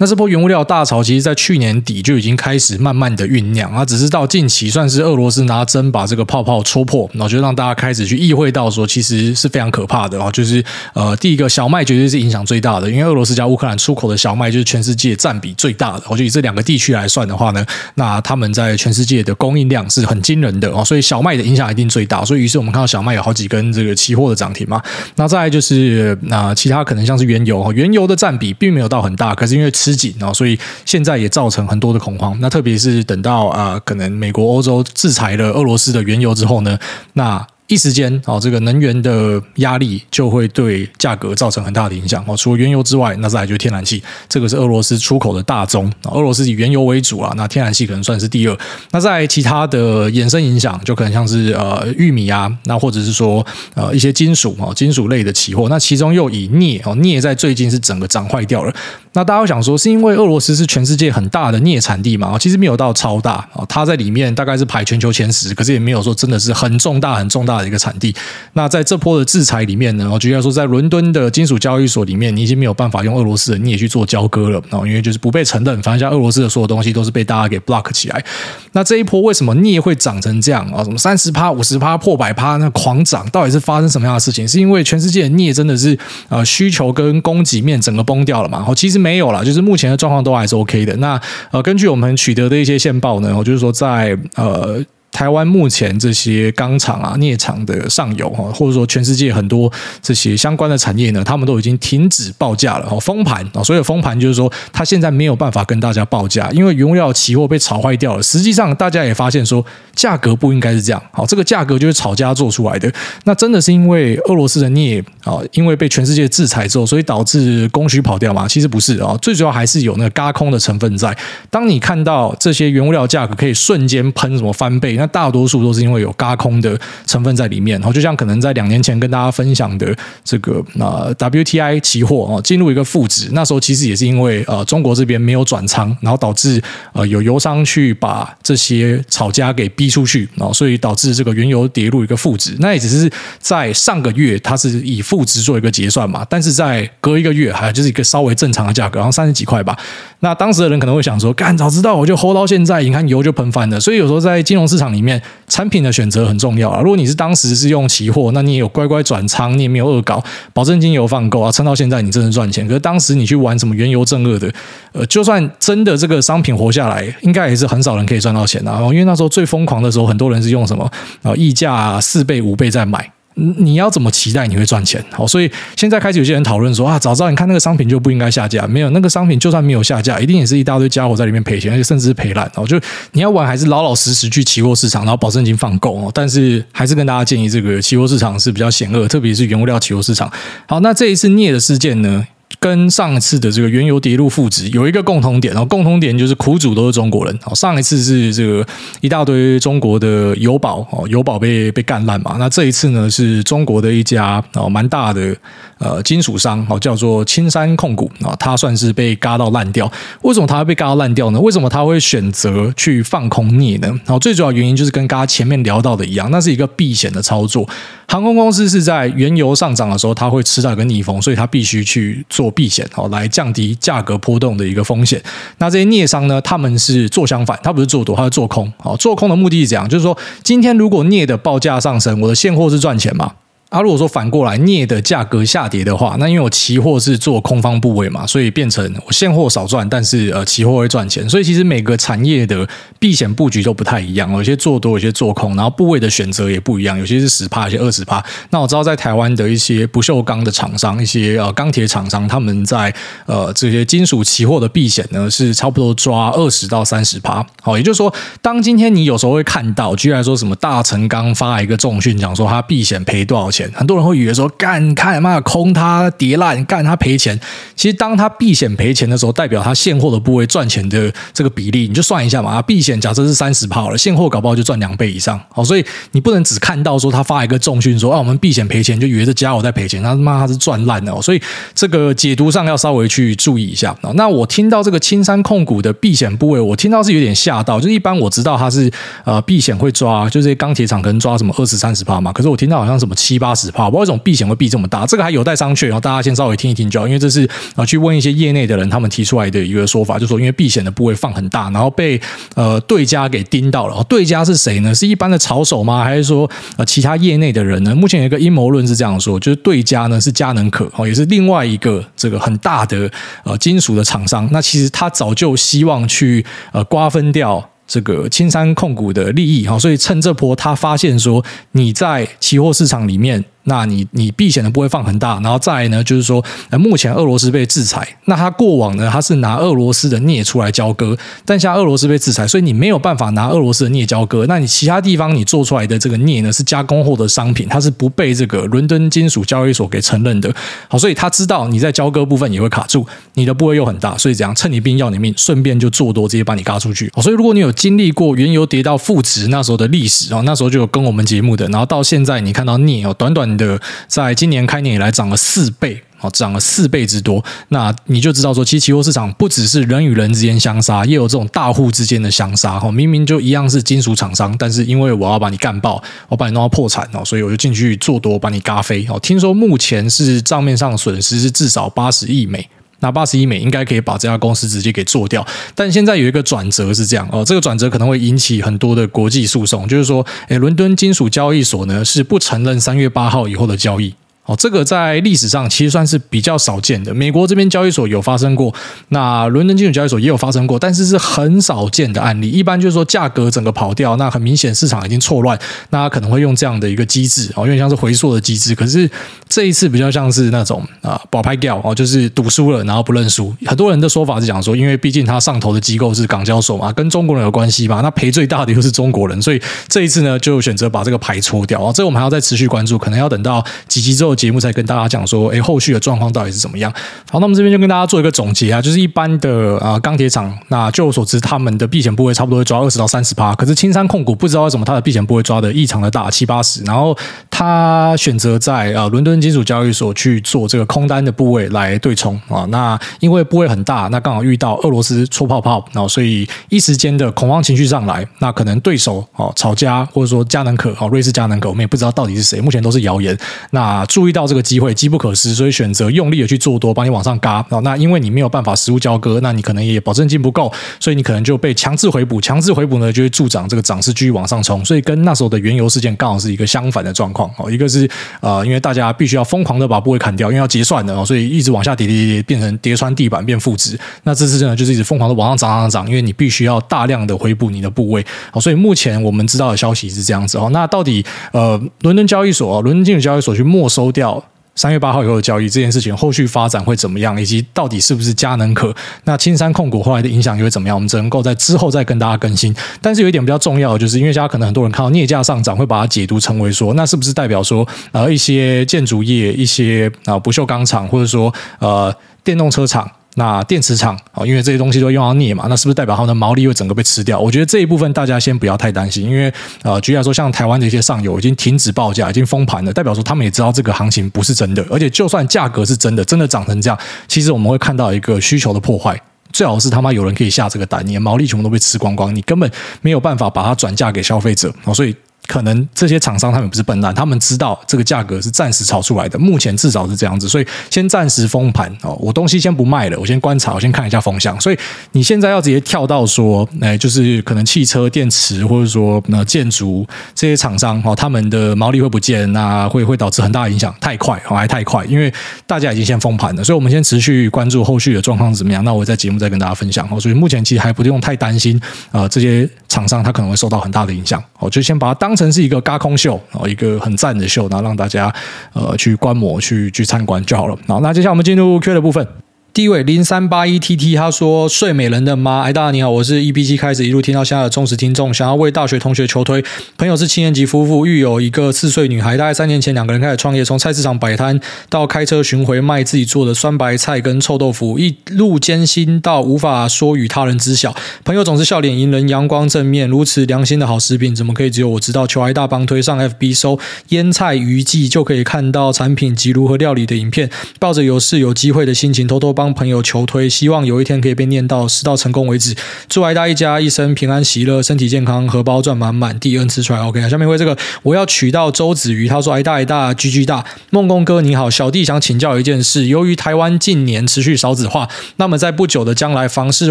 那这波原物料大潮，其实在去年底就已经开始慢慢的酝酿啊，只是到近期算是俄罗斯拿针把这个泡泡戳破，然后就让大家开始去意会到说，其实是非常可怕的啊。就是呃，第一个小麦绝对是影响最大的，因为俄罗斯加乌克兰出口的小麦就是全世界占比最大的。我就以这两个地区来算的话呢，那他们在全世界的供应量是很惊人的哦，所以小麦的影响一定最大。所以于是我们看到小麦有好几根这个期货的涨停嘛。那再来就是那其他可能像是原油，原油的占比并没有到很大，可是因为吃紧啊，所以现在也造成很多的恐慌。那特别是等到啊、可能美国、欧洲制裁了俄罗斯的原油之后呢，那。一时间，哦，这个能源的压力就会对价格造成很大的影响。哦，除了原油之外，那再来就是天然气，这个是俄罗斯出口的大宗。俄罗斯以原油为主啊，那天然气可能算是第二。那在其他的衍生影响，就可能像是呃玉米啊，那或者是说呃一些金属哦，金属类的期货。那其中又以镍哦，镍在最近是整个涨坏掉了。那大家会想说，是因为俄罗斯是全世界很大的镍产地嘛？其实没有到超大啊，它在里面大概是排全球前十，可是也没有说真的是很重大、很重大的一个产地。那在这波的制裁里面呢，我觉得说在伦敦的金属交易所里面，你已经没有办法用俄罗斯的镍去做交割了然后，因为就是不被承认。反正像俄罗斯的所有东西都是被大家给 block 起来。那这一波为什么镍会涨成这样啊？什么三十趴、五十趴、破百趴，那狂涨，到底是发生什么样的事情？是因为全世界的镍真的是呃需求跟供给面整个崩掉了嘛？哦，其实没有啦，就是目前的状况都还是 OK 的。那呃，根据我们取得的一些线报呢，我就是说在呃。台湾目前这些钢厂啊、镍厂的上游哈，或者说全世界很多这些相关的产业呢，他们都已经停止报价了哦，封盘啊。所以封盘就是说，他现在没有办法跟大家报价，因为原料期货被炒坏掉了。实际上，大家也发现说，价格不应该是这样。好，这个价格就是炒家做出来的。那真的是因为俄罗斯的镍啊，因为被全世界制裁之后，所以导致供需跑掉吗？其实不是啊，最主要还是有那个轧空的成分在。当你看到这些原物料价格可以瞬间喷什么翻倍。那大多数都是因为有轧空的成分在里面。然后就像可能在两年前跟大家分享的这个呃 WTI 期货哦进入一个负值，那时候其实也是因为呃中国这边没有转仓，然后导致呃有油商去把这些炒家给逼出去，然后所以导致这个原油跌入一个负值。那也只是在上个月它是以负值做一个结算嘛，但是在隔一个月还有就是一个稍微正常的价格，然后三十几块吧。那当时的人可能会想说，干早知道我就 hold 到现在，你看油就喷翻了。所以有时候在金融市场里面，产品的选择很重要啊。如果你是当时是用期货，那你也有乖乖转仓，你也没有恶搞，保证金有放够啊，撑到现在你真的赚钱。可是当时你去玩什么原油正二的，呃，就算真的这个商品活下来，应该也是很少人可以赚到钱的啊。因为那时候最疯狂的时候，很多人是用什么啊溢价四倍五倍在买。你要怎么期待你会赚钱？好，所以现在开始有些人讨论说啊，早知道你看那个商品就不应该下架。没有那个商品，就算没有下架，一定也是一大堆家伙在里面赔钱，而且甚至是赔烂。哦，就你要玩还是老老实实去期货市场，然后保证金放够哦。但是还是跟大家建议，这个期货市场是比较险恶，特别是原物料期货市场。好，那这一次镍的事件呢？跟上一次的这个原油跌入负值有一个共同点，然后共同点就是苦主都是中国人。好，上一次是这个一大堆中国的油宝哦，油宝被被干烂嘛。那这一次呢，是中国的一家哦蛮大的呃金属商哦，叫做青山控股啊，它算是被嘎到烂掉。为什么它会被嘎到烂掉呢？为什么它会选择去放空镍呢？然后最主要原因就是跟刚刚前面聊到的一样，那是一个避险的操作。航空公司是在原油上涨的时候，它会吃到一个逆风，所以它必须去做。避险哦，来降低价格波动的一个风险。那这些镍商呢，他们是做相反，他不是做多，他是做空。好，做空的目的是这样，就是说，今天如果镍的报价上升，我的现货是赚钱嘛？啊，如果说反过来镍的价格下跌的话，那因为我期货是做空方部位嘛，所以变成我现货少赚，但是呃期货会赚钱。所以其实每个产业的避险布局都不太一样，有些做多，有些做空，然后部位的选择也不一样，有些是十趴，有些二十趴。那我知道在台湾的一些不锈钢的厂商，一些呃钢铁厂商，他们在呃这些金属期货的避险呢，是差不多抓二十到三十趴。好，也就是说，当今天你有时候会看到，居然说什么大成钢发一个重讯，讲说他避险赔多少钱。很多人会以为说，干看妈空它跌烂，干他赔钱。其实当他避险赔钱的时候，代表他现货的部位赚钱的这个比例，你就算一下嘛。避险假设是三十趴了，现货搞不好就赚两倍以上。好，所以你不能只看到说他发一个重讯说啊，我们避险赔钱，就以为这家伙在赔钱。他妈他是赚烂了。所以这个解读上要稍微去注意一下。那我听到这个青山控股的避险部位，我听到是有点吓到。就一般我知道他是呃避险会抓，就这些钢铁厂可能抓什么二十三十趴嘛。可是我听到好像什么七八。八十趴，不知道为什么避险会避这么大，这个还有待商榷。然后大家先稍微听一听就好，因为这是啊去问一些业内的人，他们提出来的一个说法，就是说因为避险的部位放很大，然后被呃对家给盯到了。对家是谁呢？是一般的炒手吗？还是说呃其他业内的人呢？目前有一个阴谋论是这样说，就是对家呢是佳能可哦，也是另外一个这个很大的呃金属的厂商。那其实他早就希望去呃瓜分掉。这个青山控股的利益哈，所以趁这波他发现说你在期货市场里面。那你你避险的不会放很大，然后再来呢，就是说，呃目前俄罗斯被制裁，那他过往呢，他是拿俄罗斯的镍出来交割，但现在俄罗斯被制裁，所以你没有办法拿俄罗斯的镍交割。那你其他地方你做出来的这个镍呢，是加工后的商品，它是不被这个伦敦金属交易所给承认的。好，所以他知道你在交割部分也会卡住，你的部位又很大，所以这样趁你病要你命，顺便就做多，直接把你嘎出去。好，所以如果你有经历过原油跌到负值那时候的历史啊，那时候就有跟我们节目的，然后到现在你看到镍哦，短短。的，在今年开年以来涨了四倍，哦，涨了四倍之多。那你就知道说，其实期货市场不只是人与人之间相杀，也有这种大户之间的相杀。哈，明明就一样是金属厂商，但是因为我要把你干爆，我把你弄到破产哦，所以我就进去做多，把你嘎飞。哦，听说目前是账面上损失是至少八十亿美。那八十亿美应该可以把这家公司直接给做掉，但现在有一个转折是这样哦，这个转折可能会引起很多的国际诉讼，就是说，诶，伦敦金属交易所呢是不承认三月八号以后的交易。哦，这个在历史上其实算是比较少见的。美国这边交易所有发生过，那伦敦金属交易所也有发生过，但是是很少见的案例。一般就是说价格整个跑掉，那很明显市场已经错乱，那可能会用这样的一个机制哦，有点像是回溯的机制。可是这一次比较像是那种啊保牌掉哦，就是赌输了然后不认输。很多人的说法是讲说，因为毕竟他上头的机构是港交所嘛，跟中国人有关系嘛，那赔最大的又是中国人，所以这一次呢就选择把这个牌搓掉。哦，这我们还要再持续关注，可能要等到几期之后。节目才跟大家讲说，哎，后续的状况到底是怎么样。好，那我们这边就跟大家做一个总结啊，就是一般的啊钢铁厂，那就我所知，他们的避险部位差不多会抓二十到三十趴，可是青山控股不知道为什么它的避险部位抓的异常的大，七八十，然后他选择在啊伦敦金属交易所去做这个空单的部位来对冲啊，那因为部位很大，那刚好遇到俄罗斯戳泡泡，然后所以一时间的恐慌情绪上来，那可能对手哦炒家或者说嘉能可哦瑞士嘉能可，我们也不知道到底是谁，目前都是谣言。那注意遇到这个机会，机不可失，所以选择用力的去做多，帮你往上嘎哦。那因为你没有办法实物交割，那你可能也保证金不够，所以你可能就被强制回补，强制回补呢就会助长这个涨势继续往上冲。所以跟那时候的原油事件刚好是一个相反的状况哦，一个是呃因为大家必须要疯狂的把部位砍掉，因为要结算的哦，所以一直往下跌跌跌，变成跌穿地板变负值。那这次真的就是一直疯狂的往上涨涨涨，因为你必须要大量的回补你的部位。好，所以目前我们知道的消息是这样子哦。那到底呃伦敦交易所、伦敦金属交易所去没收掉三月八号以后的交易这件事情，后续发展会怎么样？以及到底是不是佳能可？那青山控股后来的影响又会怎么样？我们只能够在之后再跟大家更新。但是有一点比较重要的，就是因为现在可能很多人看到镍价上涨，会把它解读成为说，那是不是代表说呃一些建筑业、一些啊不锈钢厂，或者说呃电动车厂？那电池厂啊，因为这些东西都用到镍嘛，那是不是代表它的毛利会整个被吃掉？我觉得这一部分大家先不要太担心，因为呃，举例来说，像台湾的一些上游已经停止报价，已经封盘了，代表说他们也知道这个行情不是真的，而且就算价格是真的，真的涨成这样，其实我们会看到一个需求的破坏，最好是他妈有人可以下这个单，你的毛利全部都被吃光光，你根本没有办法把它转嫁给消费者，所以。可能这些厂商他们不是笨蛋，他们知道这个价格是暂时炒出来的，目前至少是这样子，所以先暂时封盘哦，我东西先不卖了，我先观察，我先看一下风向。所以你现在要直接跳到说，哎，就是可能汽车电池或者说那建筑这些厂商哦，他们的毛利会不见，那会会导致很大影响，太快哦，还太快，因为大家已经先封盘了，所以我们先持续关注后续的状况怎么样。那我在节目再跟大家分享哦，所以目前其实还不用太担心啊，这些厂商他可能会受到很大的影响，我就先把它当。成是一个嘎空秀啊，一个很赞的秀，然后让大家呃去观摩、去去参观就好了。好，那接下来我们进入 Q 的部分。第一位零三八一 TT，他说：“睡美人的妈，哎，大家你好，我是 EP 七开始一路听到现在的忠实听众，想要为大学同学求推。朋友是七年级夫妇，育有一个四岁女孩。大概三年前，两个人开始创业，从菜市场摆摊到开车巡回卖自己做的酸白菜跟臭豆腐，一路艰辛到无法说与他人知晓。朋友总是笑脸迎人，阳光正面，如此良心的好食品，怎么可以只有我知道？求癌大帮推上 FB 搜腌菜鱼记，就可以看到产品及如何料理的影片。抱着有事有机会的心情，偷偷帮。”朋友求推，希望有一天可以被念到，食到成功为止。祝癌大一家一生平安喜乐，身体健康，荷包赚满满，第 N 次出来 OK 啊。下面为这个我要娶到周子瑜，他说癌大癌大居居大，梦工哥你好，小弟想请教一件事，由于台湾近年持续少子化，那么在不久的将来，房市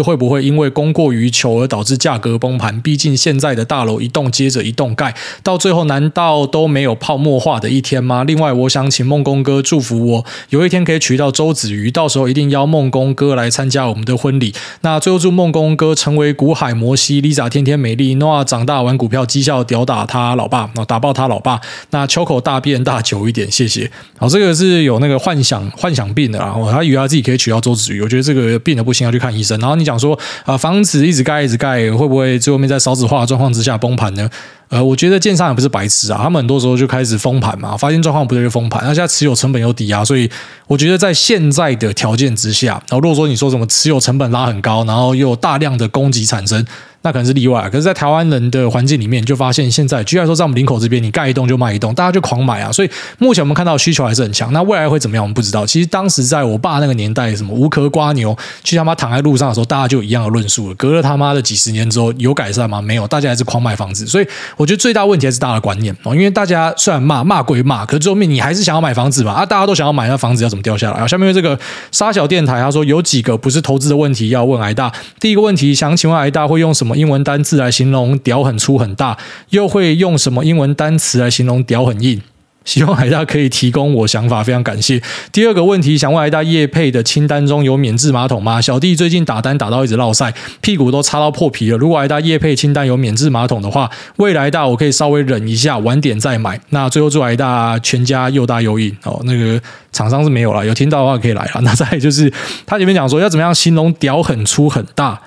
会不会因为供过于求而导致价格崩盘？毕竟现在的大楼一栋接着一栋盖，到最后难道都没有泡沫化的一天吗？另外，我想请梦工哥祝福我有一天可以娶到周子瑜，到时候一定要。邀梦工哥来参加我们的婚礼。那最后祝梦工哥成为股海摩西，Lisa 天天美丽，Noa 长大玩股票绩效屌打他老爸，打爆他老爸。那秋口大便大久一点，谢谢。好，这个是有那个幻想幻想病的啊，他以为他自己可以娶到周子瑜，我觉得这个病的不行，要去看医生。然后你讲说啊，房子一直盖一直盖，会不会最后面在少子化的状况之下崩盘呢？呃，我觉得建商也不是白痴啊，他们很多时候就开始封盘嘛，发现状况不对就封盘，那现在持有成本又抵押，所以我觉得在现在的条件之下，然后如果说你说什么持有成本拉很高，然后又有大量的供给产生。那可能是例外，可是，在台湾人的环境里面，就发现现在，居然说在我们林口这边，你盖一栋就卖一栋，大家就狂买啊。所以目前我们看到需求还是很强。那未来会怎么样，我们不知道。其实当时在我爸那个年代，什么无壳瓜牛，去他妈躺在路上的时候，大家就一样的论述了。隔了他妈的几十年之后，有改善吗？没有，大家还是狂买房子。所以我觉得最大问题还是大家的观念哦。因为大家虽然骂骂归骂，可是最后面你还是想要买房子嘛。啊，大家都想要买，那房子要怎么掉下来？啊，下面这个沙小电台他说有几个不是投资的问题要问癌大。第一个问题想请问癌大会用什么英文单字来？形容屌很粗很大，又会用什么英文单词来形容屌很硬？希望海大可以提供我想法，非常感谢。第二个问题，想问海大业配的清单中有免治马桶吗？小弟最近打单打到一直落赛，屁股都擦到破皮了。如果海大业配清单有免治马桶的话，未来大我可以稍微忍一下，晚点再买。那最后祝海大全家又大又硬哦。那个厂商是没有了，有听到的话可以来了。那再就是他前面讲说要怎么样形容屌很粗很大。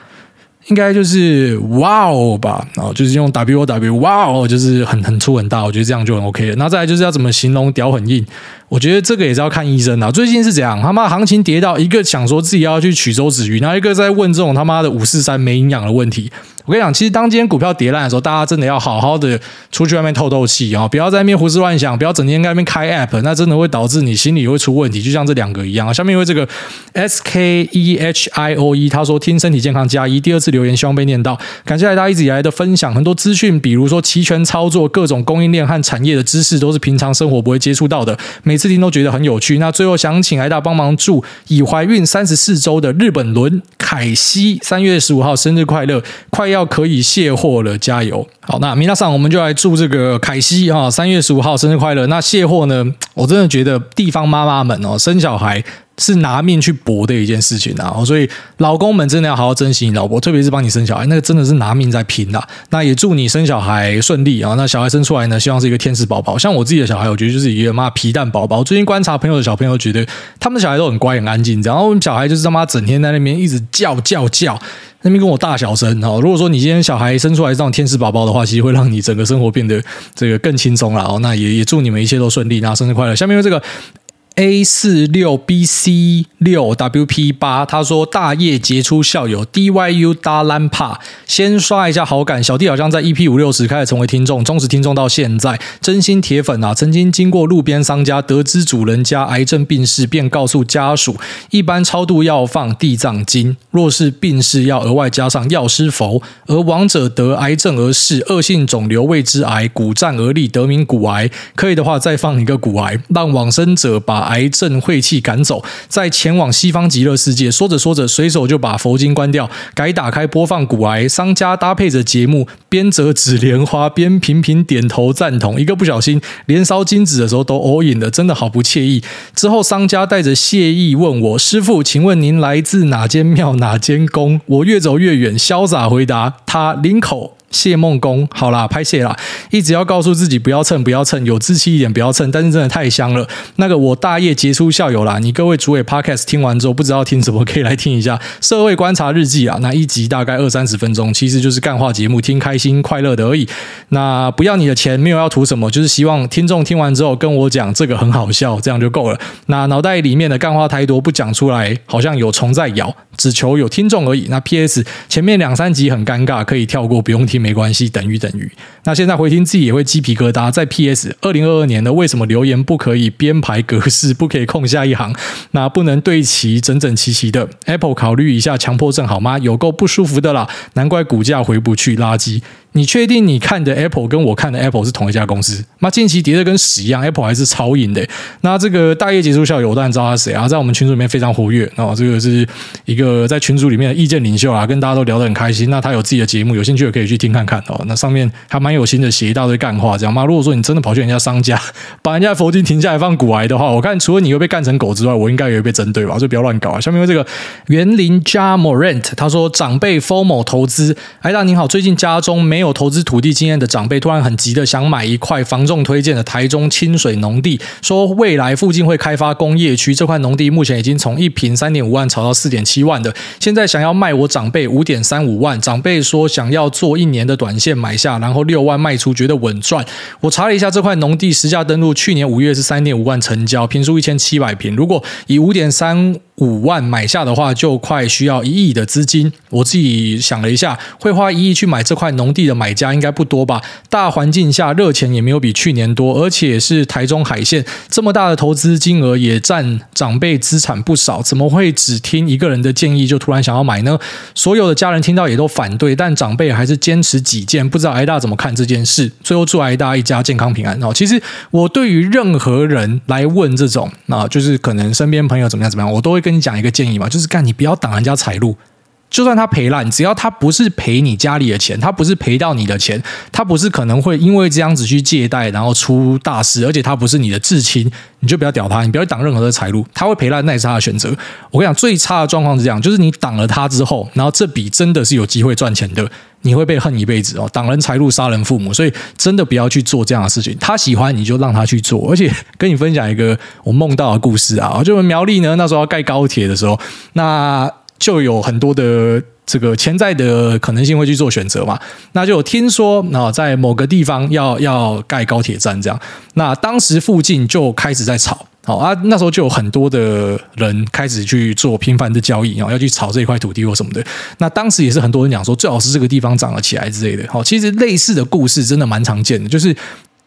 应该就是哇哦吧，然后就是用 W O W 哇哦，就是很很粗很大，我觉得这样就很 OK 了。那再来就是要怎么形容屌很硬？我觉得这个也是要看医生啊。最近是怎样？他妈行情跌到一个想说自己要去取周子瑜，然后一个在问这种他妈的五四三没营养的问题。我跟你讲，其实当今天股票跌烂的时候，大家真的要好好的出去外面透透气啊，不要在那边胡思乱想，不要整天在那边开 App，那真的会导致你心里会出问题。就像这两个一样啊，下面因为这个 S K E H I O E，他说听身体健康加一，第二次留言希望被念到，感谢大家一直以来的分享，很多资讯，比如说期权操作、各种供应链和产业的知识，都是平常生活不会接触到的，每次听都觉得很有趣。那最后想请艾大帮忙祝已怀孕三十四周的日本轮凯西三月十五号生日快乐，快要可以卸货了，加油！好，那米娜桑我们就来祝这个凯西哈，三月十五号生日快乐。那卸货呢？我真的觉得地方妈妈们哦，生小孩。是拿命去搏的一件事情啊，所以老公们真的要好好珍惜你老婆，特别是帮你生小孩，那个真的是拿命在拼的。那也祝你生小孩顺利啊！那小孩生出来呢，希望是一个天使宝宝。像我自己的小孩，我觉得就是一个妈皮蛋宝宝。最近观察朋友的小朋友，觉得他们小孩都很乖很安静，然后我们小孩就是他妈整天在那边一直叫叫叫，那边跟我大小声哦。如果说你今天小孩生出来这种天使宝宝的话，其实会让你整个生活变得这个更轻松了哦。那也也祝你们一切都顺利，那生日快乐！下面有这个。A 四六 B C 六 W P 八，他说大业杰出校友 D Y U 大兰帕，先刷一下好感。小弟好像在 EP 五六十开始成为听众，忠实听众到现在，真心铁粉啊！曾经经过路边商家，得知主人家癌症病逝，便告诉家属，一般超度要放地藏经，若是病逝要额外加上药师佛。而亡者得癌症而逝，恶性肿瘤谓之癌，骨战而立，得名骨癌。可以的话，再放一个骨癌，让往生者把。癌症晦气赶走，再前往西方极乐世界。说着说着，随手就把佛经关掉，改打开播放古癌。商家搭配着节目，边折纸莲花，边频频点头赞同。一个不小心，连烧金纸的时候都 all in 了，真的好不惬意。之后，商家带着谢意问我：“师傅，请问您来自哪间庙哪间宫？”我越走越远，潇洒回答：“他林口。”谢梦工，好啦，拍谢啦！一直要告诉自己不要蹭，不要蹭，有志气一点，不要蹭。但是真的太香了。那个我大业杰出校友啦，你各位主委 Podcast 听完之后，不知道听什么，可以来听一下《社会观察日记》啊。那一集大概二三十分钟，其实就是干话节目，听开心快乐的而已。那不要你的钱，没有要图什么，就是希望听众听完之后跟我讲这个很好笑，这样就够了。那脑袋里面的干话太多，不讲出来，好像有虫在咬。只求有听众而已。那 P.S. 前面两三集很尴尬，可以跳过，不用听没关系。等于等于。那现在回听自己也会鸡皮疙瘩。在 P.S. 二零二二年的为什么留言不可以编排格式，不可以空下一行？那不能对齐整整齐齐的。Apple 考虑一下强迫症好吗？有够不舒服的啦，难怪股价回不去，垃圾。你确定你看的 Apple 跟我看的 Apple 是同一家公司？那近期跌的跟屎一样，Apple 还是超赢的。那这个大业结束校友，我当然知道他是谁啊，在我们群组里面非常活跃哦。这个是一个在群组里面的意见领袖啊，跟大家都聊得很开心。那他有自己的节目，有兴趣的可以去听看看哦。那上面还蛮有心的，写一大堆干话，这样吗？如果说你真的跑去人家商家，把人家佛经停下来放股癌的话，我看除了你会被干成狗之外，我应该也会被针对吧？所以不要乱搞啊。下面有这个园林加 Morant，他说长辈 formal 投资，哎大您好，最近家中没有投资土地。经验的长辈突然很急的想买一块房仲推荐的台中清水农地，说未来附近会开发工业区。这块农地目前已经从一坪三点五万炒到四点七万的，现在想要卖我长辈五点三五万。长辈说想要做一年的短线买下，然后六万卖出，觉得稳赚。我查了一下这块农地实价登录，去年五月是三点五万成交，坪数一千七百坪。如果以五点三五万买下的话，就快需要一亿的资金。我自己想了一下，会花一亿去买这块农地的买家应该不多吧？大环境下热钱也没有比去年多，而且是台中海线这么大的投资金额，也占长辈资产不少。怎么会只听一个人的建议就突然想要买呢？所有的家人听到也都反对，但长辈还是坚持己见。不知道挨大怎么看这件事？最后祝挨大一家健康平安哦。其实我对于任何人来问这种啊，就是可能身边朋友怎么样怎么样，我都会跟。你讲一个建议吧，就是干你不要挡人家财路，就算他赔烂，只要他不是赔你家里的钱，他不是赔到你的钱，他不是可能会因为这样子去借贷，然后出大事，而且他不是你的至亲，你就不要屌他，你不要挡任何的财路，他会赔烂，那也是他的选择。我跟你讲，最差的状况是这样，就是你挡了他之后，然后这笔真的是有机会赚钱的。你会被恨一辈子哦，挡人财路，杀人父母，所以真的不要去做这样的事情。他喜欢你就让他去做，而且跟你分享一个我梦到的故事啊，就苗栗呢，那时候要盖高铁的时候，那就有很多的。这个潜在的可能性会去做选择嘛。那就有听说啊，在某个地方要要盖高铁站这样，那当时附近就开始在吵。好啊，那时候就有很多的人开始去做频繁的交易啊，要去炒这一块土地或什么的。那当时也是很多人讲说，最好是这个地方涨了起来之类的。好，其实类似的故事真的蛮常见的，就是。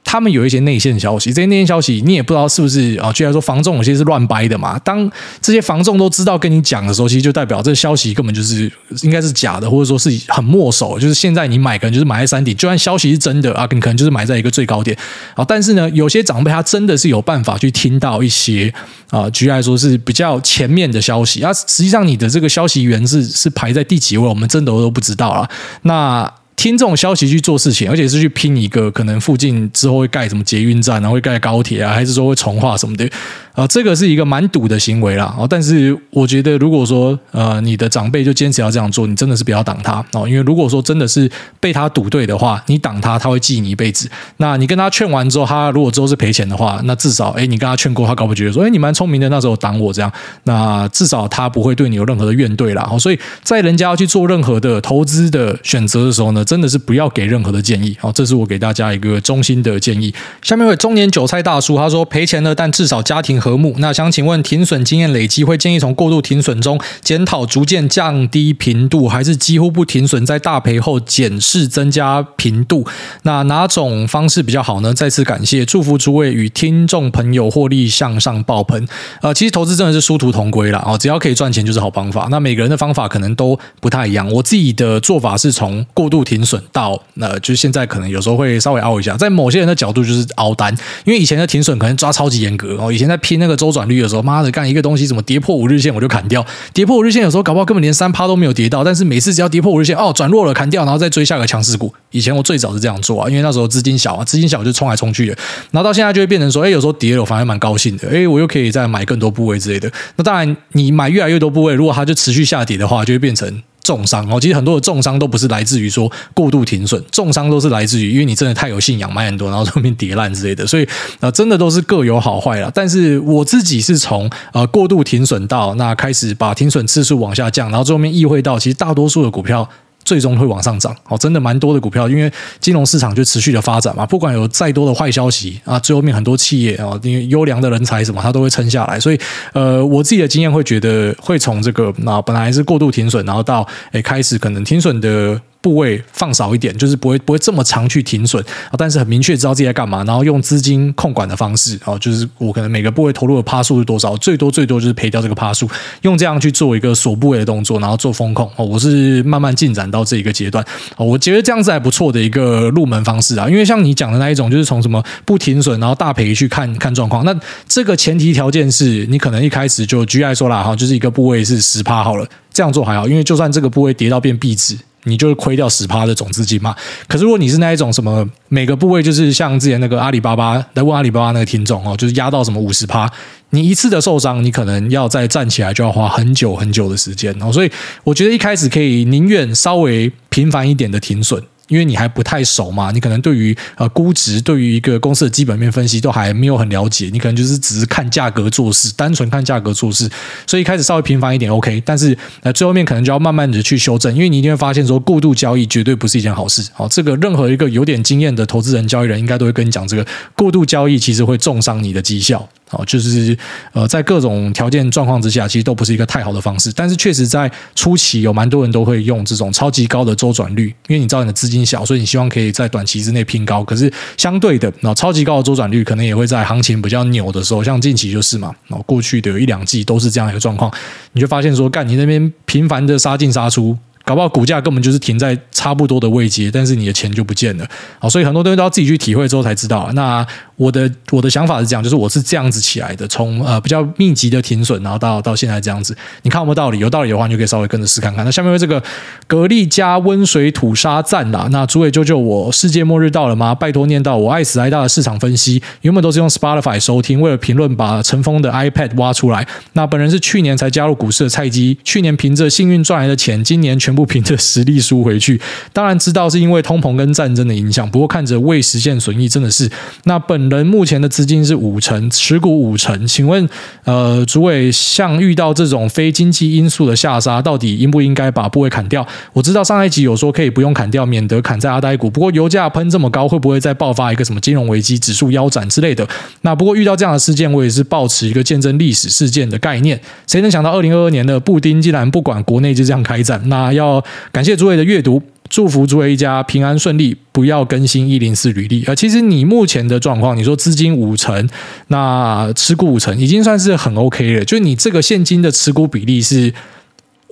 他们有一些内线消息，这些内线消息你也不知道是不是啊？居然说房仲有些是乱掰的嘛。当这些房仲都知道跟你讲的时候，其实就代表这个消息根本就是应该是假的，或者说是很墨守。就是现在你买可能就是买在山顶，就算消息是真的啊，你可能就是买在一个最高点啊。但是呢，有些长辈他真的是有办法去听到一些啊，居然说是比较前面的消息啊。实际上你的这个消息源是是排在第几位，我们真的都不知道啊。那。听这种消息去做事情，而且是去拼一个可能附近之后会盖什么捷运站然后，会盖高铁啊，还是说会重化什么的。啊，这个是一个蛮赌的行为啦。哦，但是我觉得，如果说呃你的长辈就坚持要这样做，你真的是不要挡他哦。因为如果说真的是被他赌对的话，你挡他，他会记你一辈子。那你跟他劝完之后，他如果之后是赔钱的话，那至少哎，你跟他劝过，他搞不觉得说，哎，你蛮聪明的，那时候挡我这样。那至少他不会对你有任何的怨怼啦。哦，所以在人家要去做任何的投资的选择的时候呢，真的是不要给任何的建议。好，这是我给大家一个衷心的建议。下面一位中年韭菜大叔他说赔钱了，但至少家庭和睦。那想请问，停损经验累积会建议从过度停损中检讨，逐渐降低频度，还是几乎不停损，在大赔后检视增加频度？那哪种方式比较好呢？再次感谢，祝福诸位与听众朋友获利向上爆棚。呃，其实投资真的是殊途同归啦。哦，只要可以赚钱就是好方法。那每个人的方法可能都不太一样。我自己的做法是从过度停损到，呃，就是现在可能有时候会稍微凹一下，在某些人的角度就是凹单，因为以前的停损可能抓超级严格哦，以前在拼那个周转率的时候，妈的，干一个东西怎么跌破五日线我就砍掉，跌破五日线有时候搞不好根本连三趴都没有跌到，但是每次只要跌破五日线，哦，转弱了砍掉，然后再追下个强势股。以前我最早是这样做啊，因为那时候资金小啊，资金小就冲来冲去的，然后到现在就会变成说，哎，有时候跌了我反而蛮高兴的，哎，我又可以再买更多部位之类的。那当然，你买越来越多部位，如果它就持续下跌的话，就会变成。重伤哦，其实很多的重伤都不是来自于说过度停损，重伤都是来自于因为你真的太有信仰，买很多，然后后面跌烂之类的，所以呃，真的都是各有好坏啦。但是我自己是从呃过度停损到那开始把停损次数往下降，然后最后面意会到，其实大多数的股票。最终会往上涨，哦，真的蛮多的股票，因为金融市场就持续的发展嘛，不管有再多的坏消息啊，最后面很多企业啊，因为优良的人才什么，它都会撑下来。所以，呃，我自己的经验会觉得，会从这个那本来是过度停损，然后到诶开始可能停损的。部位放少一点，就是不会不会这么长去停损啊，但是很明确知道自己在干嘛，然后用资金控管的方式啊，就是我可能每个部位投入的趴数是多少，最多最多就是赔掉这个趴数，用这样去做一个锁部位的动作，然后做风控哦，我是慢慢进展到这一个阶段哦，我觉得这样子还不错的一个入门方式啊，因为像你讲的那一种，就是从什么不停损，然后大赔去看看状况，那这个前提条件是你可能一开始就举例说啦哈，就是一个部位是十趴好了，这样做还好，因为就算这个部位跌到变壁纸。你就亏掉十趴的总资金嘛？可是如果你是那一种什么每个部位就是像之前那个阿里巴巴来问阿里巴巴那个听众哦，就是压到什么五十趴，你一次的受伤，你可能要再站起来就要花很久很久的时间哦。所以我觉得一开始可以宁愿稍微频繁一点的停损。因为你还不太熟嘛，你可能对于呃估值，对于一个公司的基本面分析都还没有很了解，你可能就是只是看价格做事，单纯看价格做事，所以一开始稍微频繁一点 OK，但是呃最后面可能就要慢慢的去修正，因为你一定会发现说过度交易绝对不是一件好事。好，这个任何一个有点经验的投资人、交易人应该都会跟你讲，这个过度交易其实会重伤你的绩效。哦，就是呃，在各种条件状况之下，其实都不是一个太好的方式。但是确实在初期，有蛮多人都会用这种超级高的周转率，因为你知道你的资金小，所以你希望可以在短期之内拼高。可是相对的，那超级高的周转率可能也会在行情比较牛的时候，像近期就是嘛，哦，过去的有一两季都是这样一个状况，你就发现说，干你那边频繁的杀进杀出。搞不好股价根本就是停在差不多的位阶，但是你的钱就不见了。好，所以很多东西都要自己去体会之后才知道。那我的我的想法是这样，就是我是这样子起来的，从呃比较密集的停损，然后到到现在这样子。你看有没有道理？有道理的话，你就可以稍微跟着试看看。那下面为这个格力加温水土沙赞啦。那诸位救救我，世界末日到了吗？拜托念到我爱死爱大的市场分析，原本都是用 Spotify 收听，为了评论把尘封的 iPad 挖出来。那本人是去年才加入股市的菜鸡，去年凭着幸运赚来的钱，今年全。全部凭着实力输回去。当然知道是因为通膨跟战争的影响，不过看着未实现损益真的是。那本人目前的资金是五成，持股五成，请问呃，主委像遇到这种非经济因素的下杀，到底应不应该把部位砍掉？我知道上一集有说可以不用砍掉，免得砍在阿呆股。不过油价喷这么高，会不会再爆发一个什么金融危机、指数腰斩之类的？那不过遇到这样的事件，我也是抱持一个见证历史事件的概念。谁能想到二零二二年的布丁竟然不管国内就这样开战？那要感谢诸位的阅读，祝福诸位一家平安顺利，不要更新一零四履历。呃其实你目前的状况，你说资金五成，那持股五成，已经算是很 OK 了。就你这个现金的持股比例是。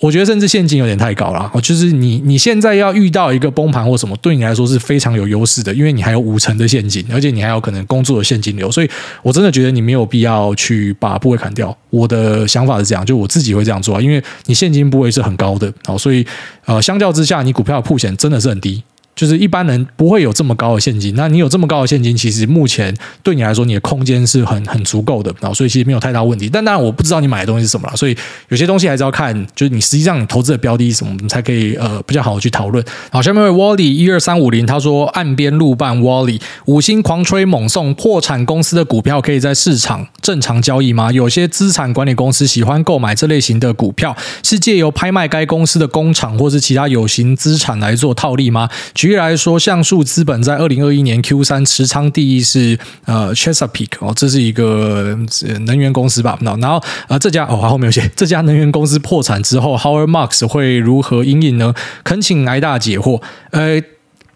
我觉得甚至现金有点太高了，就是你你现在要遇到一个崩盘或什么，对你来说是非常有优势的，因为你还有五成的现金，而且你还有可能工作的现金流，所以我真的觉得你没有必要去把部位砍掉。我的想法是这样，就我自己会这样做，因为你现金部位是很高的，所以呃，相较之下，你股票的普险真的是很低。就是一般人不会有这么高的现金，那你有这么高的现金，其实目前对你来说，你的空间是很很足够的，然后所以其实没有太大问题。但当然我不知道你买的东西是什么了，所以有些东西还是要看，就是你实际上你投资的标的是什么，我们才可以呃比较好的去讨论。好，下面一位 Wally 一二三五零他说岸边路伴 Wally 五星狂吹猛送，破产公司的股票可以在市场正常交易吗？有些资产管理公司喜欢购买这类型的股票，是借由拍卖该公司的工厂或是其他有形资产来做套利吗？举例来说，橡树资本在二零二一年 Q 三持仓第一是呃 Chesapeake 哦，这是一个能源公司吧？那然后啊这家哦后面有写 这家能源公司破产之后，Howard Marks 会如何因应呢？恳请挨大解惑。呃。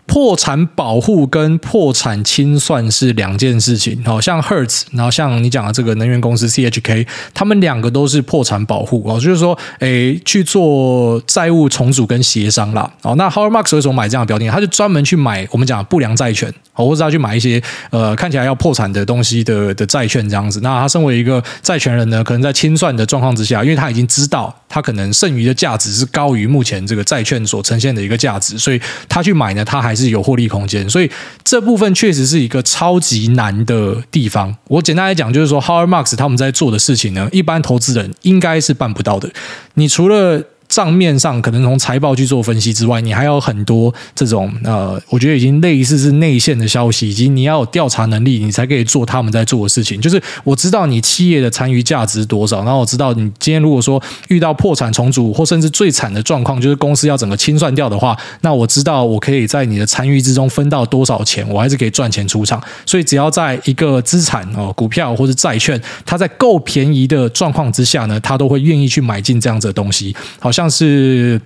破产保护跟破产清算是两件事情，好像 Hertz，然后像你讲的这个能源公司 CHK，他们两个都是破产保护哦，就是说，诶，去做债务重组跟协商啦。哦，那 Howard Marks 为什么买这样的标的？他就专门去买我们讲不良债权，或者他去买一些呃看起来要破产的东西的的债券这样子。那他身为一个债权人呢，可能在清算的状况之下，因为他已经知道他可能剩余的价值是高于目前这个债券所呈现的一个价值，所以他去买呢，他还是有获利空间，所以这部分确实是一个超级难的地方。我简单来讲，就是说，Howard Marks 他们在做的事情呢，一般投资人应该是办不到的。你除了账面上可能从财报去做分析之外，你还有很多这种呃，我觉得已经类似是内线的消息，以及你要有调查能力，你才可以做他们在做的事情。就是我知道你企业的参与价值多少，然后我知道你今天如果说遇到破产重组，或甚至最惨的状况，就是公司要整个清算掉的话，那我知道我可以在你的参与之中分到多少钱，我还是可以赚钱出场。所以只要在一个资产哦，股票或者债券，它在够便宜的状况之下呢，他都会愿意去买进这样子的东西，好像是。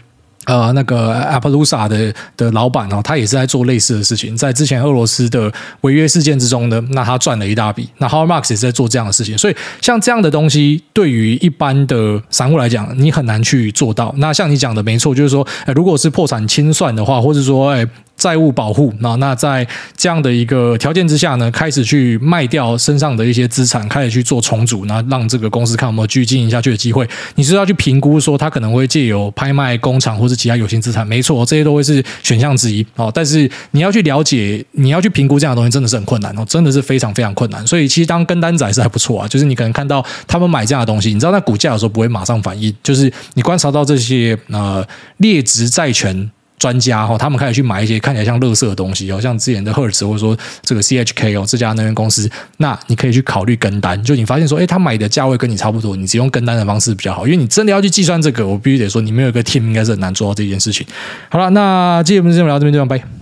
呃，那个 Appaloosa 的的老板哦，他也是在做类似的事情，在之前俄罗斯的违约事件之中呢，那他赚了一大笔。那 h o w a r Marks 也是在做这样的事情，所以像这样的东西，对于一般的散户来讲，你很难去做到。那像你讲的没错，就是说，如果是破产清算的话，或者说，哎。债务保护，那那在这样的一个条件之下呢，开始去卖掉身上的一些资产，开始去做重组，那让这个公司看有没有继续经营下去的机会。你是要去评估说，他可能会借由拍卖工厂或者其他有形资产，没错，这些都会是选项之一哦。但是你要去了解，你要去评估这样的东西，真的是很困难哦，真的是非常非常困难。所以其实当跟单仔是还不错啊，就是你可能看到他们买这样的东西，你知道那股价有时候不会马上反应，就是你观察到这些呃劣质债权。专家哈，他们开始去买一些看起来像垃圾的东西哦，像之前的赫尔茨或者说这个 CHK 哦，这家能源公司，那你可以去考虑跟单。就你发现说，诶，他买的价位跟你差不多，你只用跟单的方式比较好，因为你真的要去计算这个，我必须得说，你没有一个 team 应该是很难做到这件事情。好了，那今天我们就聊到这边，就这样，拜。